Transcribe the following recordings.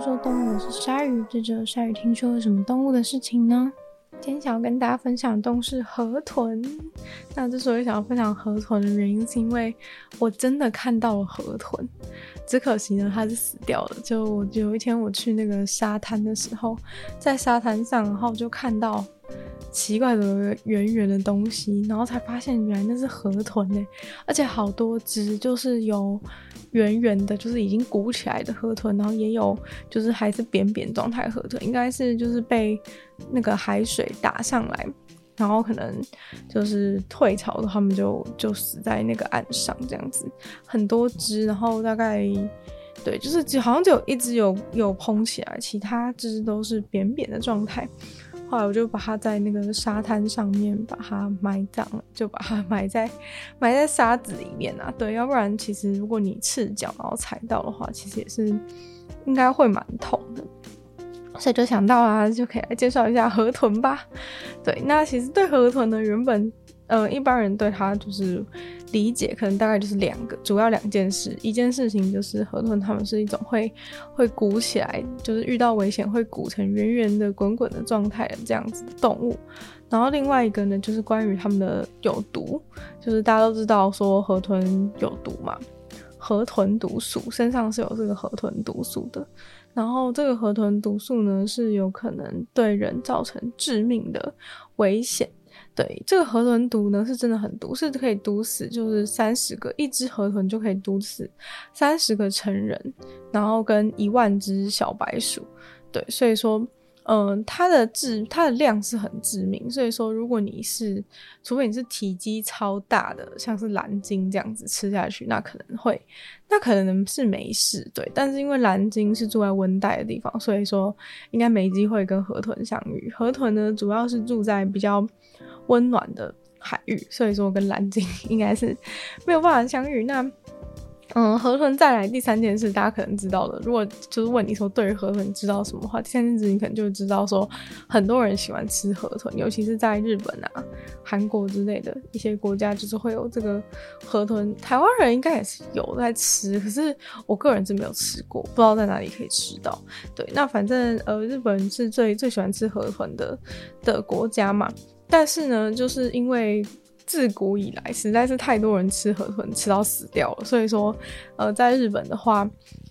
说动物，是鲨鱼。这周鲨鱼听说了什么动物的事情呢？今天想要跟大家分享的动物是河豚。那之所以想要分享河豚的原因，是因为我真的看到了河豚，只可惜呢，它是死掉了。就有一天我去那个沙滩的时候，在沙滩上，然后就看到奇怪的圆圆的东西，然后才发现原来那是河豚呢，而且好多只，就是有。圆圆的，就是已经鼓起来的河豚，然后也有就是还是扁扁状态河豚，应该是就是被那个海水打上来，然后可能就是退潮的，他们就就死在那个岸上这样子，很多只，然后大概对，就是好像只有一只有有膨起来，其他只都是扁扁的状态。后来我就把它在那个沙滩上面把它埋葬了，就把它埋在埋在沙子里面啊。对，要不然其实如果你赤脚然后踩到的话，其实也是应该会蛮痛的。所以就想到啊，就可以来介绍一下河豚吧。对，那其实对河豚呢，原本呃一般人对它就是。理解可能大概就是两个，主要两件事。一件事情就是河豚，它们是一种会会鼓起来，就是遇到危险会鼓成圆圆的、滚滚的状态的这样子的动物。然后另外一个呢，就是关于它们的有毒，就是大家都知道说河豚有毒嘛，河豚毒素身上是有这个河豚毒素的。然后这个河豚毒素呢，是有可能对人造成致命的危险。对，这个河豚毒呢，是真的很毒，是可以毒死，就是三十个，一只河豚就可以毒死三十个成人，然后跟一万只小白鼠。对，所以说，嗯、它的致它的量是很致命。所以说，如果你是，除非你是体积超大的，像是蓝鲸这样子吃下去，那可能会，那可能是没事。对，但是因为蓝鲸是住在温带的地方，所以说应该没机会跟河豚相遇。河豚呢，主要是住在比较。温暖的海域，所以说跟蓝鲸应该是没有办法相遇。那，嗯，河豚再来第三件事，大家可能知道了。如果就是问你说对于河豚知道什么话，第三件事你可能就知道说，很多人喜欢吃河豚，尤其是在日本啊、韩国之类的一些国家，就是会有这个河豚。台湾人应该也是有在吃，可是我个人是没有吃过，不知道在哪里可以吃到。对，那反正呃，日本是最最喜欢吃河豚的的国家嘛。但是呢，就是因为自古以来实在是太多人吃河豚吃到死掉了，所以说，呃，在日本的话，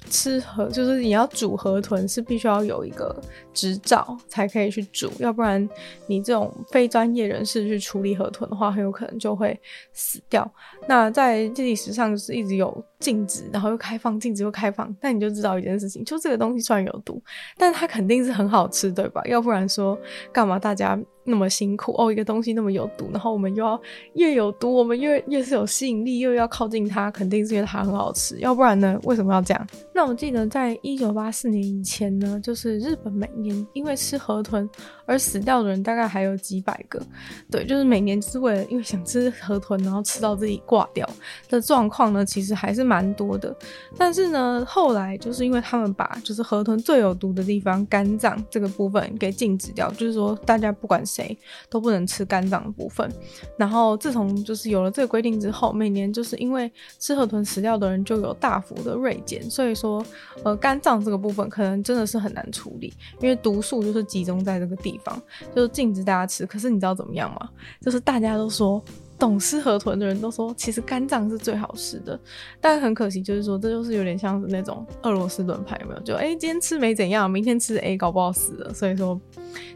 吃河就是你要煮河豚是必须要有一个执照才可以去煮，要不然你这种非专业人士去处理河豚的话，很有可能就会死掉。那在历史上就是一直有禁止，然后又开放，禁止又开放，那你就知道一件事情，就这个东西虽然有毒，但它肯定是很好吃，对吧？要不然说干嘛大家？那么辛苦哦，一个东西那么有毒，然后我们又要越有毒，我们越越是有吸引力，又要靠近它，肯定是因为它很好吃，要不然呢？为什么要这样？那我记得在一九八四年以前呢，就是日本每年因为吃河豚而死掉的人大概还有几百个，对，就是每年是为了因为想吃河豚，然后吃到自己挂掉的状况呢，其实还是蛮多的。但是呢，后来就是因为他们把就是河豚最有毒的地方肝脏这个部分给禁止掉，就是说大家不管是。谁都不能吃肝脏的部分。然后自从就是有了这个规定之后，每年就是因为吃河豚死掉的人就有大幅的锐减，所以说呃肝脏这个部分可能真的是很难处理，因为毒素就是集中在这个地方，就是禁止大家吃。可是你知道怎么样吗？就是大家都说。懂吃河豚的人都说，其实肝脏是最好吃的，但很可惜，就是说这就是有点像是那种俄罗斯轮盘，有没有？就哎、今天吃没怎样，明天吃 A 搞不好死了，所以说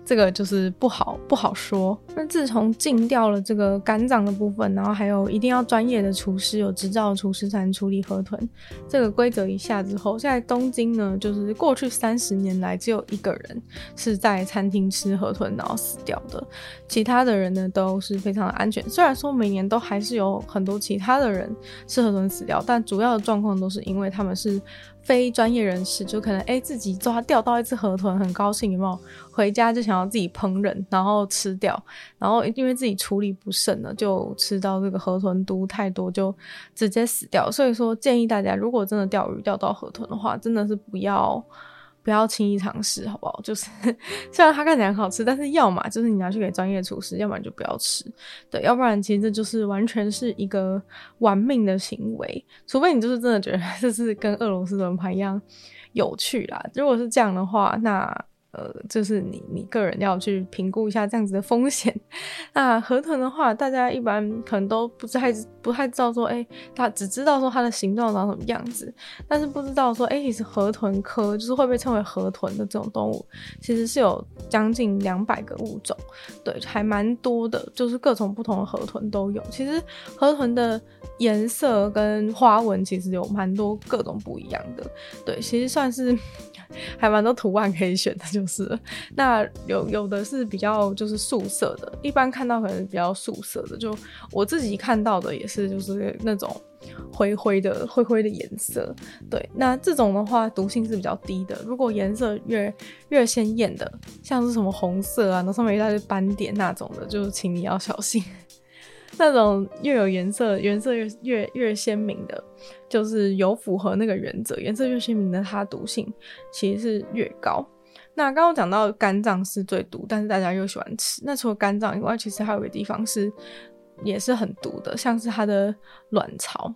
这个就是不好不好说。那自从禁掉了这个肝脏的部分，然后还有一定要专业的厨师有执照的厨师才能处理河豚这个规则一下之后，现在东京呢，就是过去三十年来只有一个人是在餐厅吃河豚然后死掉的，其他的人呢都是非常的安全。虽然说。每年都还是有很多其他的人吃河豚死掉，但主要的状况都是因为他们是非专业人士，就可能哎、自己抓钓到一只河豚很高兴，有没有？回家就想要自己烹饪，然后吃掉，然后因为自己处理不慎了，就吃到这个河豚毒太多，就直接死掉。所以说建议大家，如果真的钓鱼钓到河豚的话，真的是不要不要轻易尝试，好不好？就是虽然它看起来很好吃，但是要么就是你拿去给专业厨师，要不然就不要吃。对，要不然其实这就是完全是一个玩命的行为，除非你就是真的觉得 这是跟俄罗斯轮盘一样有趣啦。如果是这样的话，那。呃，就是你你个人要去评估一下这样子的风险。那河豚的话，大家一般可能都不太不太知道说，哎、它只知道说它的形状长什么样子，但是不知道说，哎、欸，其实河豚科就是会被称为河豚的这种动物，其实是有将近两百个物种，对，还蛮多的，就是各种不同的河豚都有。其实河豚的颜色跟花纹其实有蛮多各种不一样的，对，其实算是。还蛮多图案可以选的，就是。那有有的是比较就是素色的，一般看到可能比较素色的，就我自己看到的也是就是那种灰灰的灰灰的颜色。对，那这种的话毒性是比较低的。如果颜色越越鲜艳的，像是什么红色啊，那上面一大堆斑点那种的，就请你要小心。那种越有颜色，颜色越越越鲜明的，就是有符合那个原则，颜色越鲜明的，它毒性其实是越高。那刚刚讲到肝脏是最毒，但是大家又喜欢吃。那除了肝脏以外，其实还有个地方是也是很毒的，像是它的卵巢。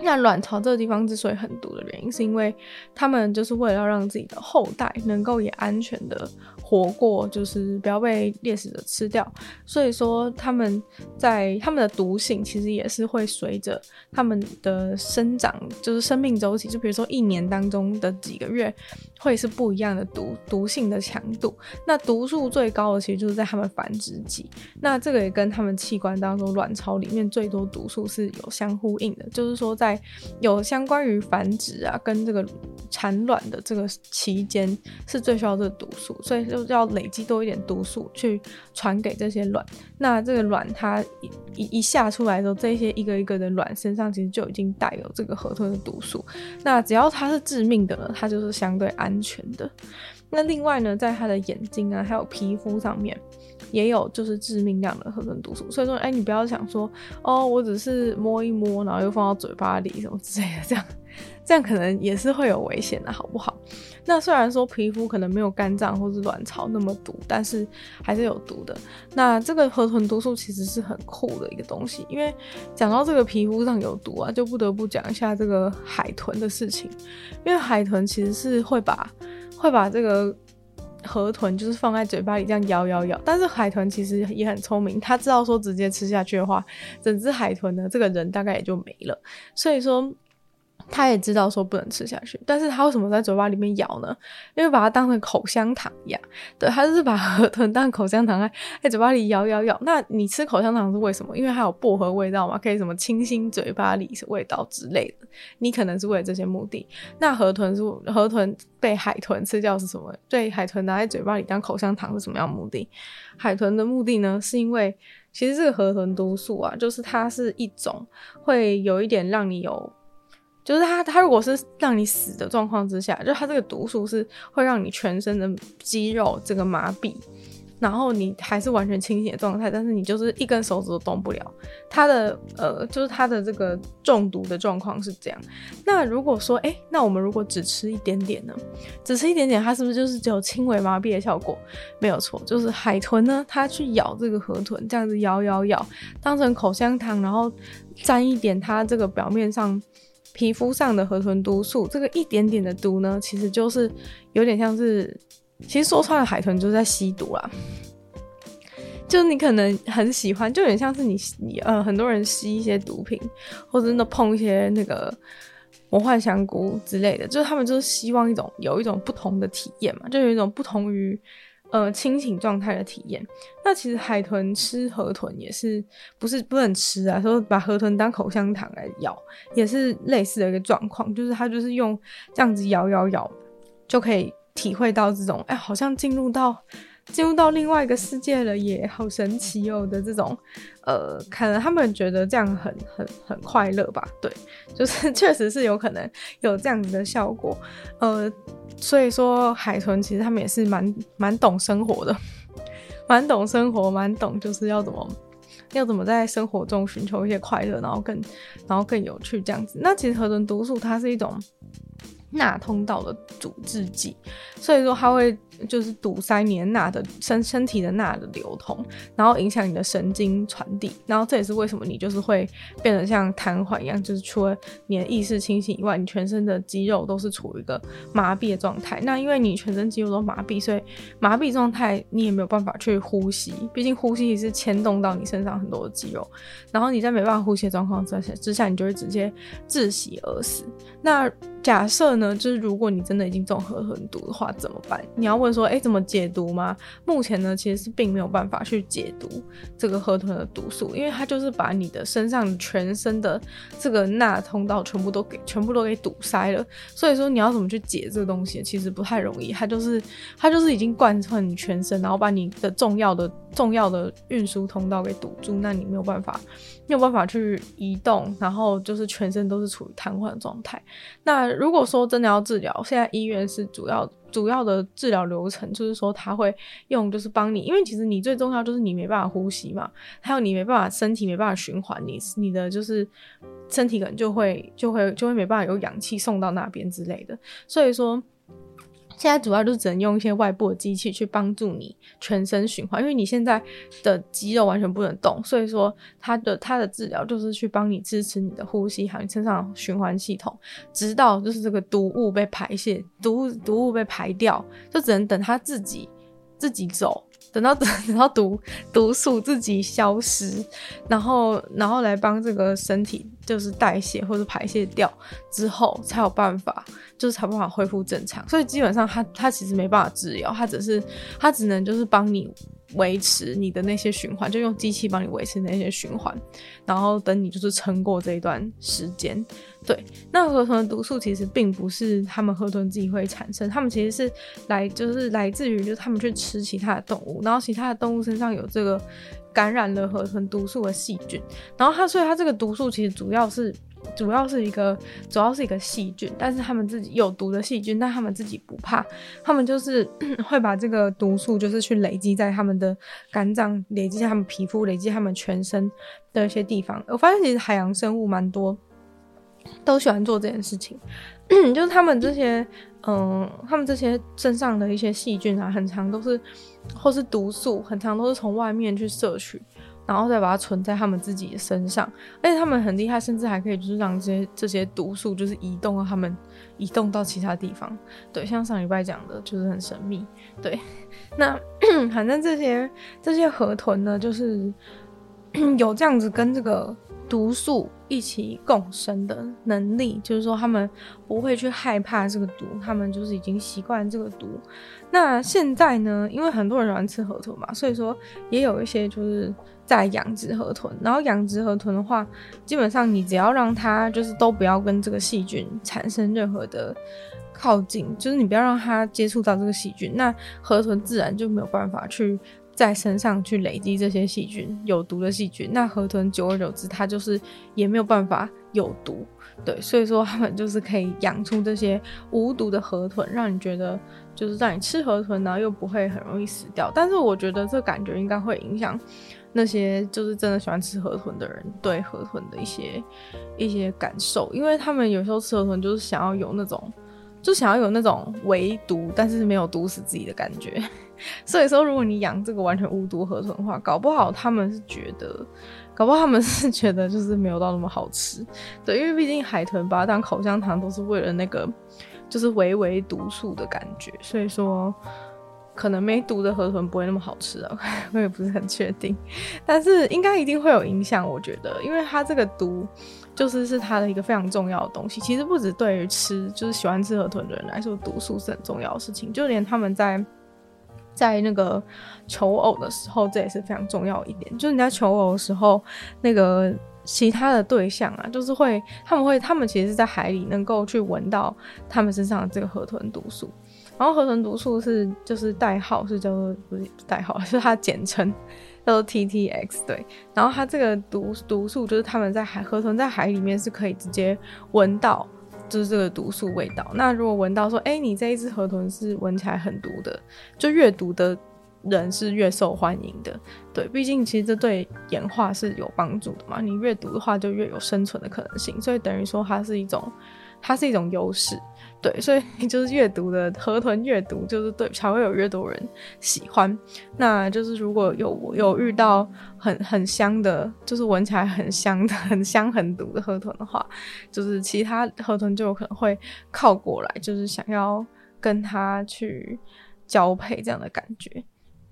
那卵巢这个地方之所以很毒的原因，是因为他们就是为了要让自己的后代能够也安全的活过，就是不要被猎食者吃掉。所以说他们在他们的毒性其实也是会随着他们的生长，就是生命周期，就比如说一年当中的几个月，会是不一样的毒毒性的强度。那毒素最高的其实就是在他们繁殖期。那这个也跟他们器官当中卵巢里面最多毒素是有相呼应的，就是说在有相关于繁殖啊，跟这个产卵的这个期间是最需要这个毒素，所以就要累积多一点毒素去传给这些卵。那这个卵它一一下出来的时候，这些一个一个的卵身上其实就已经带有这个河豚的毒素。那只要它是致命的呢，它就是相对安全的。那另外呢，在它的眼睛啊，还有皮肤上面。也有就是致命量的河豚毒素，所以说，哎、你不要想说，哦，我只是摸一摸，然后又放到嘴巴里什么之类的，这样，这样可能也是会有危险的，好不好？那虽然说皮肤可能没有肝脏或是卵巢那么毒，但是还是有毒的。那这个河豚毒素其实是很酷的一个东西，因为讲到这个皮肤上有毒啊，就不得不讲一下这个海豚的事情，因为海豚其实是会把会把这个。河豚就是放在嘴巴里这样咬咬咬，但是海豚其实也很聪明，它知道说直接吃下去的话，整只海豚呢，这个人大概也就没了，所以说。他也知道说不能吃下去，但是他为什么在嘴巴里面咬呢？因为把它当成口香糖一样。对，他就是把河豚当口香糖在在 嘴巴里咬咬咬。那你吃口香糖是为什么？因为它有薄荷味道嘛，可以什么清新嘴巴里味道之类的。你可能是为了这些目的。那河豚是河豚被海豚吃掉是什么？对，海豚拿在嘴巴里当口香糖是什么样的目的？海豚的目的呢，是因为其实这个河豚毒素啊，就是它是一种会有一点让你有。就是它，它如果是让你死的状况之下，就它这个毒素是会让你全身的肌肉这个麻痹，然后你还是完全清醒的状态，但是你就是一根手指都动不了。它的呃，就是它的这个中毒的状况是这样。那如果说，哎、那我们如果只吃一点点呢？只吃一点点，它是不是就是只有轻微麻痹的效果？没有错，就是海豚呢，它去咬这个河豚，这样子咬咬咬，当成口香糖，然后沾一点它这个表面上。皮肤上的河豚毒素，这个一点点的毒呢，其实就是有点像是，其实说穿了，海豚就是在吸毒啦。就你可能很喜欢，就有点像是你你呃，很多人吸一些毒品，或者那碰一些那个魔幻香菇之类的，就是他们就是希望一种有一种不同的体验嘛，就有一种不同于。呃，清醒状态的体验。那其实海豚吃河豚也是不是不能吃啊？说把河豚当口香糖来咬，也是类似的一个状况，就是它就是用这样子咬咬咬，就可以体会到这种，哎，好像进入到。进入到另外一个世界了耶，好神奇哦的这种，呃，可能他们觉得这样很很很快乐吧？对，就是确实是有可能有这样子的效果，呃，所以说海豚其实他们也是蛮蛮懂生活的，蛮懂生活，蛮懂就是要怎么要怎么在生活中寻求一些快乐，然后更然后更有趣这样子。那其实河豚毒素它是一种。钠通道的阻滞剂，所以说它会就是堵塞你的钠的身身体的钠的流通，然后影响你的神经传递，然后这也是为什么你就是会变得像瘫痪一样，就是除了你的意识清醒以外，你全身的肌肉都是处于一个麻痹的状态。那因为你全身肌肉都麻痹，所以麻痹状态你也没有办法去呼吸，毕竟呼吸是牵动到你身上很多的肌肉，然后你在没办法呼吸的状况之下之下，你就会直接窒息而死。那假设呢，就是如果你真的已经中河豚毒的话，怎么办？你要问问说，哎、怎么解毒吗？目前呢，其实是并没有办法去解毒这个河豚的毒素，因为它就是把你的身上全身的这个钠通道全部都给全部都给堵塞了。所以说，你要怎么去解这个东西，其实不太容易。它就是它就是已经贯穿你全身，然后把你的重要的重要的运输通道给堵住，那你没有办法没有办法去移动，然后就是全身都是处于瘫痪状态。那如果说真的要治疗，现在医院是主要主要的治疗流程，就是说他会用，就是帮你，因为其实你最重要就是你没办法呼吸嘛，还有你没办法身体没办法循环，你你的就是身体可能就会就会就会没办法有氧气送到那边之类的，所以说。现在主要就只能用一些外部的机器去帮助你全身循环，因为你现在的肌肉完全不能动，所以说它的它的治疗就是去帮你支持你的呼吸，还有身上循环系统，直到就是这个毒物被排泄，毒物毒物被排掉，就只能等它自己自己走。等到 等到毒毒素自己消失，然后然后来帮这个身体就是代谢或者排泄掉之后，才有办法，就是才办法恢复正常。所以基本上他他其实没办法治疗，他只是他只能就是帮你。维持你的那些循环，就用机器帮你维持那些循环，然后等你就是撑过这一段时间。对，那河豚的毒素其实并不是他们河豚自己会产生，他们其实是来就是来自于就是他们去吃其他的动物，然后其他的动物身上有这个感染了河豚毒素的细菌，然后它所以它这个毒素其实主要是。主要是一个，主要是一个细菌，但是他们自己有毒的细菌，但他们自己不怕，他们就是 会把这个毒素，就是去累积在他们的肝脏，累积在他们皮肤，累积他们全身的一些地方。我发现其实海洋生物蛮多，都喜欢做这件事情，就是他们这些，嗯，他们这些身上的一些细菌啊，很常都是，或是毒素，很常都是从外面去摄取。然后再把它存在他们自己的身上，而且他们很厉害，甚至还可以就是让这些这些毒素就是移动到他们移动到其他地方。对，像上礼拜讲的，就是很神秘。对，那 反正这些这些河豚呢，就是 有这样子跟这个毒素一起共生的能力，就是说他们不会去害怕这个毒，他们就是已经习惯这个毒。那现在呢，因为很多人喜欢吃河豚嘛，所以说也有一些就是。在养殖河豚，然后养殖河豚的话，基本上你只要让它就是都不要跟这个细菌产生任何的靠近，就是你不要让它接触到这个细菌，那河豚自然就没有办法去在身上去累积这些细菌，有毒的细菌。那河豚久而久之，它就是也没有办法有毒，对，所以说他们就是可以养出这些无毒的河豚，让你觉得就是让你吃河豚，然后又不会很容易死掉。但是我觉得这感觉应该会影响。那些就是真的喜欢吃河豚的人对河豚的一些一些感受，因为他们有时候吃河豚就是想要有那种，就想要有那种唯毒，但是没有毒死自己的感觉。所以说，如果你养这个完全无毒河豚的话，搞不好他们是觉得，搞不好他们是觉得就是没有到那么好吃。对，因为毕竟海豚把它当口香糖都是为了那个，就是微微毒素的感觉。所以说。可能没毒的河豚不会那么好吃啊，我也不是很确定，但是应该一定会有影响，我觉得，因为它这个毒就是是它的一个非常重要的东西。其实不止对于吃就是喜欢吃河豚的人来说，毒素是很重要的事情，就连他们在在那个求偶的时候，这也是非常重要一点。就是你在求偶的时候，那个其他的对象啊，就是会他们会他们其实是在海里能够去闻到他们身上的这个河豚毒素。然后河豚毒素是就是代号是叫做不是代号，是 它简称叫 TTX 对。然后它这个毒毒素就是他们在海河豚在海里面是可以直接闻到，就是这个毒素味道。那如果闻到说，哎，你这一只河豚是闻起来很毒的，就越毒的人是越受欢迎的。对，毕竟其实这对演化是有帮助的嘛。你越毒的话，就越有生存的可能性。所以等于说它是一种。它是一种优势。对，所以 就是越毒的河豚越毒，就是对才会有越多人喜欢。那就是如果有有遇到很很香的，就是闻起来很香的、很香很毒的河豚的话，就是其他河豚就有可能会靠过来，就是想要跟它去交配这样的感觉。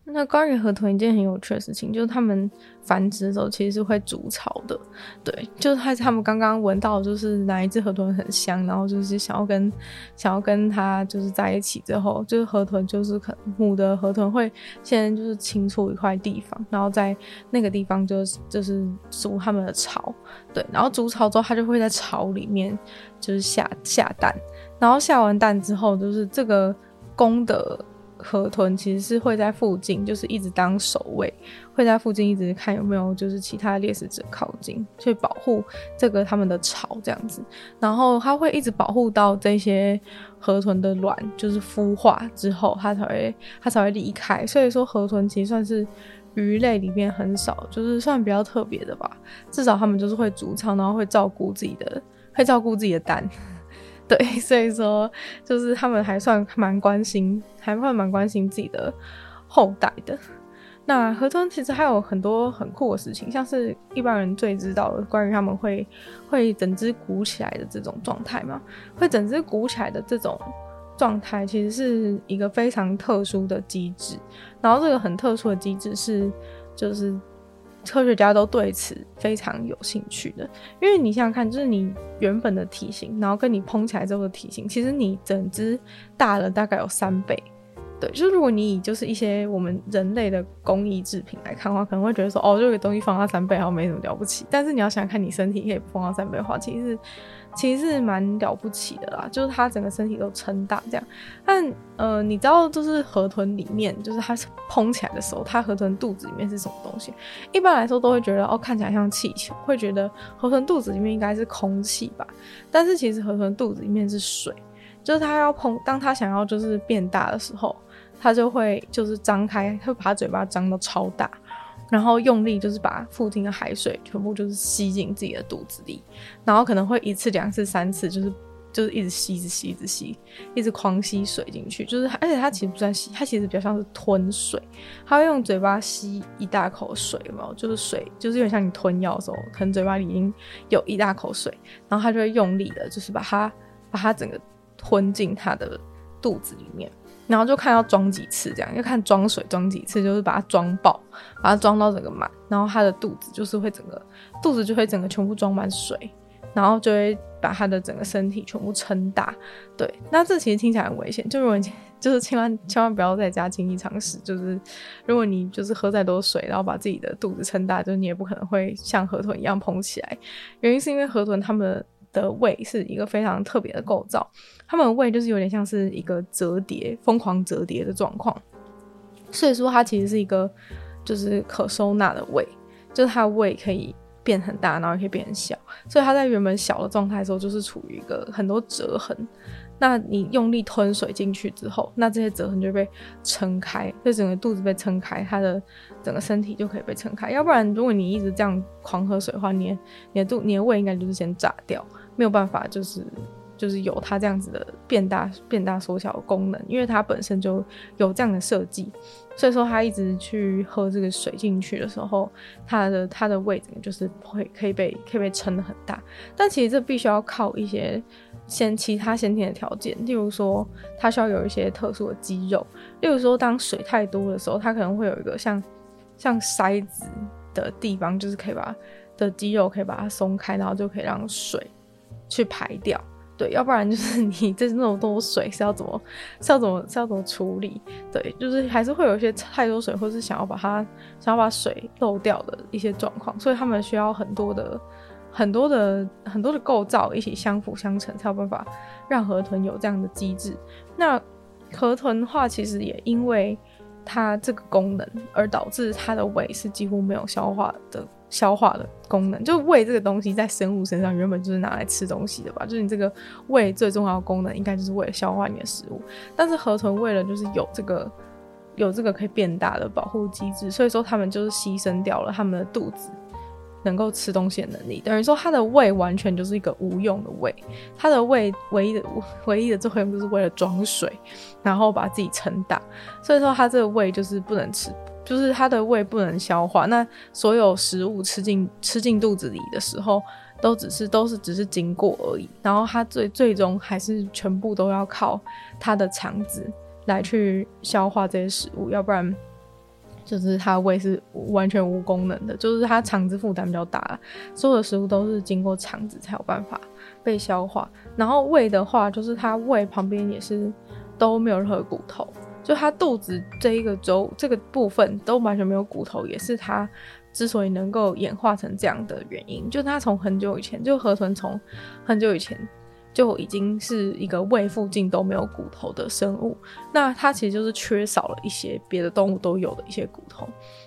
那关于河豚一件很有趣的事情，就是他们繁殖的时候其实是会筑巢的，对，就是他他们刚刚闻到就是哪一只河豚很香，然后就是想要跟想要跟它就是在一起之后，就是河豚就是可母的河豚会先就是清出一块地方，然后在那个地方就就是筑他们的巢，对，然后筑巢之后它就会在巢里面就是下下蛋，然后下完蛋之后就是这个公的。河豚其实是会在附近，就是一直当守卫，会在附近一直看有没有就是其他猎食者靠近，去保护这个他们的巢这样子。然后它会一直保护到这些河豚的卵就是孵化之后，它才会它才会离开。所以说河豚其实算是鱼类里面很少，就是算比较特别的吧。至少他们就是会筑巢，然后会照顾自己的，会照顾自己的蛋。对，所以说就是他们还算蛮关心，还算蛮关心自己的后代的。那河豚其实还有很多很酷的事情，像是一般人最知道的关于他们会会整只鼓起来的这种状态嘛，会整只鼓起来的这种状态，其实是一个非常特殊的机制。然后这个很特殊的机制是，就是。科学家都对此非常有兴趣的，因为你想想看，就是你原本的体型，然后跟你膨起来之后的体型，其实你整只大了大概有三倍。对，就是如果你以就是一些我们人类的工艺制品来看的话，可能会觉得说，哦，这个东西放大三倍好像没什么了不起。但是你要想看，你身体可以放大三倍的话，其实。其实是蛮了不起的啦，就是它整个身体都撑大这样。但呃，你知道，就是河豚里面，就是它膨起来的时候，它河豚肚子里面是什么东西？一般来说都会觉得哦，看起来像气球，会觉得河豚肚子里面应该是空气吧。但是其实河豚肚子里面是水，就是它要膨，当它想要就是变大的时候，它就会就是张开，它会把嘴巴张到超大。然后用力就是把附近的海水全部就是吸进自己的肚子里，然后可能会一次、两次、三次，就是就是一直吸、一直吸、一直吸，一直狂吸水进去。就是而且它其实不算吸，它其实比较像是吞水。它会用嘴巴吸一大口水，有没有？就是水，就是有点像你吞药的时候，可能嘴巴里已经有一大口水，然后它就会用力的，就是把它把它整个吞进它的肚子里面。然后就看要装几次，这样要看装水装几次，就是把它装爆，把它装到整个满，然后它的肚子就是会整个肚子就会整个全部装满水，然后就会把它的整个身体全部撑大。对，那这其实听起来很危险，就如果你就是千万千万不要在家轻易尝试，就是如果你就是喝再多水，然后把自己的肚子撑大，就是你也不可能会像河豚一样膨起来。原因是因为河豚它们的胃是一个非常特别的构造。他们的胃就是有点像是一个折叠、疯狂折叠的状况，所以说它其实是一个就是可收纳的胃，就是它的胃可以变很大，然后也可以变很小，所以它在原本小的状态的时候就是处于一个很多折痕。那你用力吞水进去之后，那这些折痕就被撑开，就整个肚子被撑开，它的整个身体就可以被撑开。要不然，如果你一直这样狂喝水的话，你的你的肚、你的胃应该就是先炸掉，没有办法就是。就是有它这样子的变大、变大、缩小的功能，因为它本身就有这样的设计，所以说它一直去喝这个水进去的时候，它的它的胃整个就是会可以被可以被撑得很大。但其实这必须要靠一些先其他先天的条件，例如说它需要有一些特殊的肌肉，例如说当水太多的时候，它可能会有一个像像筛子的地方，就是可以把的肌肉可以把它松开，然后就可以让水去排掉。对，要不然就是 你这那么多水是要怎么是要怎么是要怎么处理？对，就是还是会有一些太多水，或是想要把它想要把水漏掉的一些状况，所以他们需要很多的很多的很多的构造一起相辅相成，才有办法让河豚有这样的机制。那河豚的话，其实也因为它这个功能而导致它的胃是几乎没有消化的。消化的功能，就胃这个东西在生物身上原本就是拿来吃东西的吧？就是你这个胃最重要的功能，应该就是为了消化你的食物。但是河豚为了就是有这个有这个可以变大的保护机制，所以说他们就是牺牲掉了他们的肚子能够吃东西的能力，等于说它的胃完全就是一个无用的胃，它的胃唯一的唯一的作用就是为了装水，然后把自己撑大，所以说它这个胃就是不能吃，就是它的胃不能消化，那所有食物吃进吃进肚子里的时候，都只是都是只是经过而已，然后它最最终还是全部都要靠它的肠子来去消化这些食物，要不然。就是它胃是完全无功能的，就是它肠子负担比较大，所有的食物都是经过肠子才有办法被消化。然后胃的话，就是它胃旁边也是都没有任何骨头，就它肚子这一个周这个部分都完全没有骨头，也是它之所以能够演化成这样的原因。就它从很久以前，就河豚从很久以前。就已经是一个胃附近都没有骨头的生物，那它其实就是缺少了一些别的动物都有的一些骨头，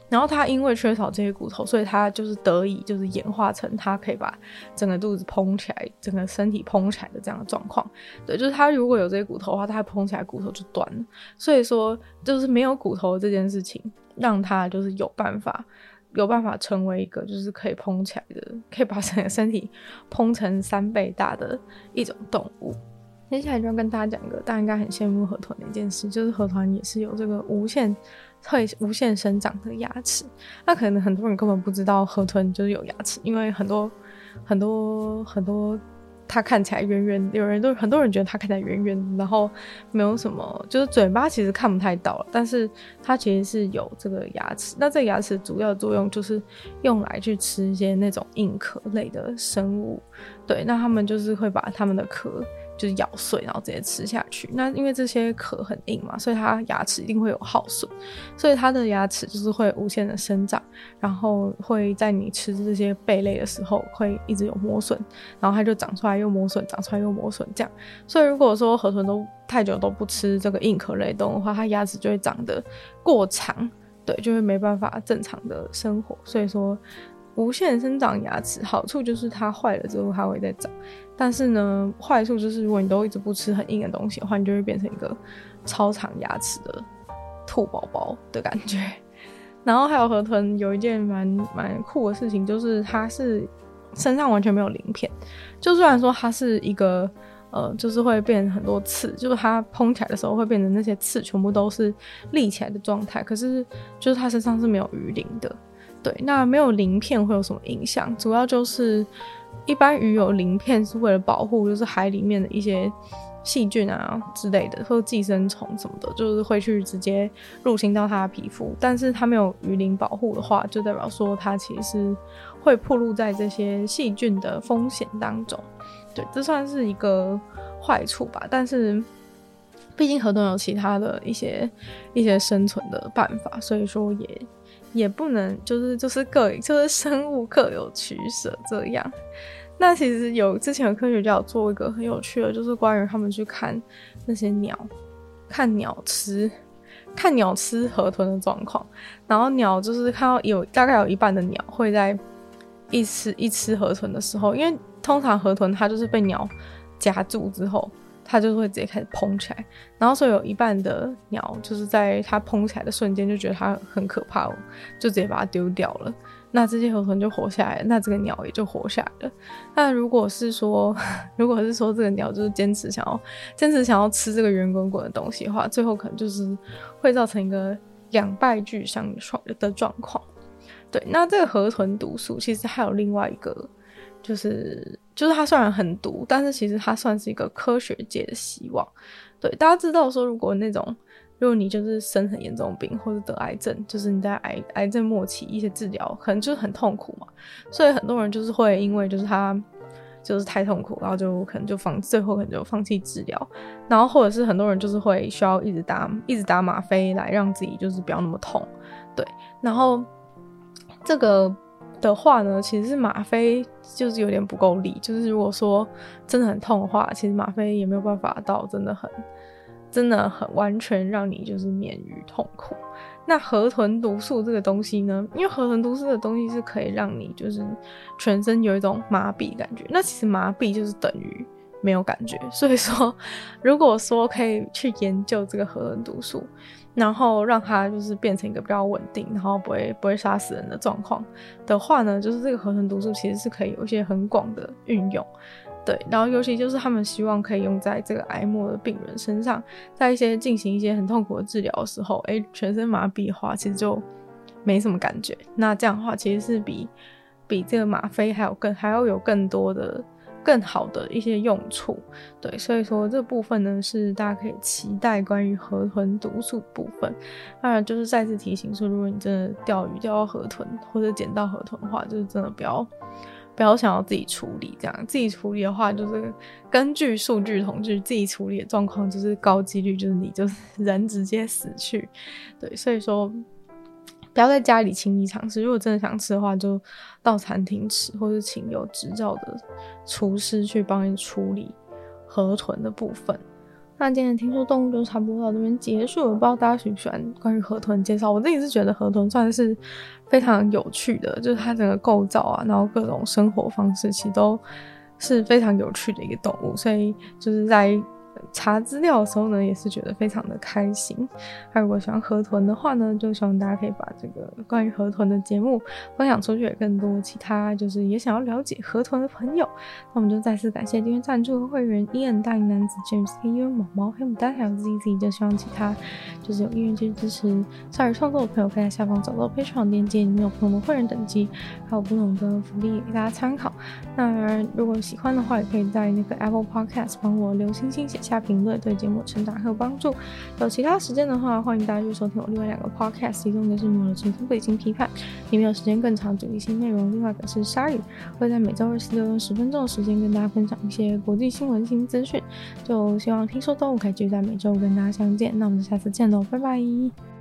然后它因为缺少这些骨头，所以它就是得以就是演化成它可以把整个肚子膨起来，整个身体膨起来的这样的状况。对，就是它如果有这些骨头的话，它膨起来骨头就断了。所以说，就是没有骨头这件事情，让它就是有办法。有办法成为一个就是可以膨起来的，可以把整个身体膨成三倍大的一种动物。接下来就要跟大家讲一个大家应该很羡慕河豚的一件事，就是河豚也是有这个无限会无限生长的牙齿。那可能很多人根本不知道河豚就是有牙齿，因为很多很多很多。它看起来圆圆，有人都很多人觉得它看起来圆圆，然后没有什么，就是嘴巴其实看不太到了，但是它其实是有这个牙齿。那这个牙齿主要作用就是用来去吃一些那种硬壳类的生物，对，那他们就是会把他们的壳。就是咬碎，然后直接吃下去。那因为这些壳很硬嘛，所以它牙齿一定会有耗损，所以它的牙齿就是会无限的生长，然后会在你吃这些贝类的时候会一直有磨损，然后它就长出来又磨损，长出来又磨损这样。所以如果说河豚都太久都不吃这个硬壳类动物的话，它牙齿就会长得过长，对，就会没办法正常的生活。所以说。无限生长牙齿，好处就是它坏了之后它会再长，但是呢，坏处就是如果你都一直不吃很硬的东西的话，你就会变成一个超长牙齿的兔宝宝的感觉。然后还有河豚有一件蛮蛮酷的事情，就是它是身上完全没有鳞片，就虽然说它是一个呃，就是会变很多刺，就是它膨起来的时候会变成那些刺全部都是立起来的状态，可是就是它身上是没有鱼鳞的。对，那没有鳞片会有什么影响？主要就是一般鱼有鳞片是为了保护，就是海里面的一些细菌啊之类的，或寄生虫什么的，就是会去直接入侵到它的皮肤。但是它没有鱼鳞保护的话，就代表说它其实会暴露在这些细菌的风险当中。对，这算是一个坏处吧。但是毕竟河豚有其他的一些一些生存的办法，所以说也。也不能就是就是各就是生物各有取舍这样。那其实有之前有科学家有做一个很有趣的，就是关于他们去看那些鸟，看鸟吃，看鸟吃河豚的状况。然后鸟就是看到有大概有一半的鸟会在一吃一吃河豚的时候，因为通常河豚它就是被鸟夹住之后。它就会直接开始膨起来，然后所以有一半的鸟就是在它膨起来的瞬间就觉得它很可怕，就直接把它丢掉了。那这些河豚就活下来，那这个鸟也就活下来了。那如果是说，如果是说这个鸟就是坚持想要坚持想要吃这个圆滚滚的东西的话，最后可能就是会造成一个两败俱伤的状况。对，那这个河豚毒素其实还有另外一个。就是就是它虽然很毒，但是其实它算是一个科学界的希望。对，大家知道说，如果那种如果你就是生很严重病或者得癌症，就是你在癌癌症末期一些治疗可能就是很痛苦嘛，所以很多人就是会因为就是他就是太痛苦，然后就可能就放最后可能就放弃治疗，然后或者是很多人就是会需要一直打一直打吗啡来让自己就是不要那么痛。对，然后这个。的话呢，其实是吗啡就是有点不够力，就是如果说真的很痛的话，其实吗啡也没有办法到真的很、真的很完全让你就是免于痛苦。那河豚毒素这个东西呢，因为河豚毒素的东西是可以让你就是全身有一种麻痹感觉，那其实麻痹就是等于没有感觉。所以说，如果说可以去研究这个河豚毒素，然后让它就是变成一个比较稳定，然后不会不会杀死人的状况的话呢，就是这个河豚毒素其实是可以有一些很广的运用。对，然后尤其就是他们希望可以用在这个癌末的病人身上，在一些进行一些很痛苦的治疗的时候，诶，全身麻痹的话，其实就没什么感觉。那这样的话，其实是比比这个吗啡还有更还要有更多的更好的一些用处。对，所以说这部分呢是大家可以期待关于河豚毒素部分。当然，就是再次提醒说，如果你真的钓鱼钓到河豚或者捡到河豚的话，就是真的不要。不要想要自己处理，这样自己处理的话，就是根据数据统计，自己处理的状况就是高几率就是你就是人直接死去，对，所以说不要在家里轻易尝试。如果真的想吃的话，就到餐厅吃，或者请有执照的厨师去帮你处理河豚的部分。那今天听说动物就差不多到这边结束了，不知道大家喜不喜欢关于河豚介绍？我自己是觉得河豚算是非常有趣的，就是它整个构造啊，然后各种生活方式其实都是非常有趣的一个动物，所以就是在。查资料的时候呢，也是觉得非常的开心。那如果喜欢河豚的话呢，就希望大家可以把这个关于河豚的节目分享出去，给更多其他就是也想要了解河豚的朋友。那我们就再次感谢订阅赞助会员：Ian 大龄男子 James、黑鹦毛毛、黑牡丹还有 ZZ。就希望其他就是有意愿去支持少儿创作的朋友，可以在下方找到配场链接，里面有不同的会员等级，还有不同的福利给大家参考。那如果喜欢的话，也可以在那个 Apple Podcast 帮我留星星写下。评论对节目成长很有帮助。有其他时间的话，欢迎大家去收听我另外两个 podcast，其中一个是《女的青春背景批判》，里面有时间更长主题性内容；另外一个是《鲨鱼》，会在每周二、四、六用十分钟的时间跟大家分享一些国际新闻新资讯。就希望听说动物可以继续在每周五跟大家相见。那我们下次见喽，拜拜。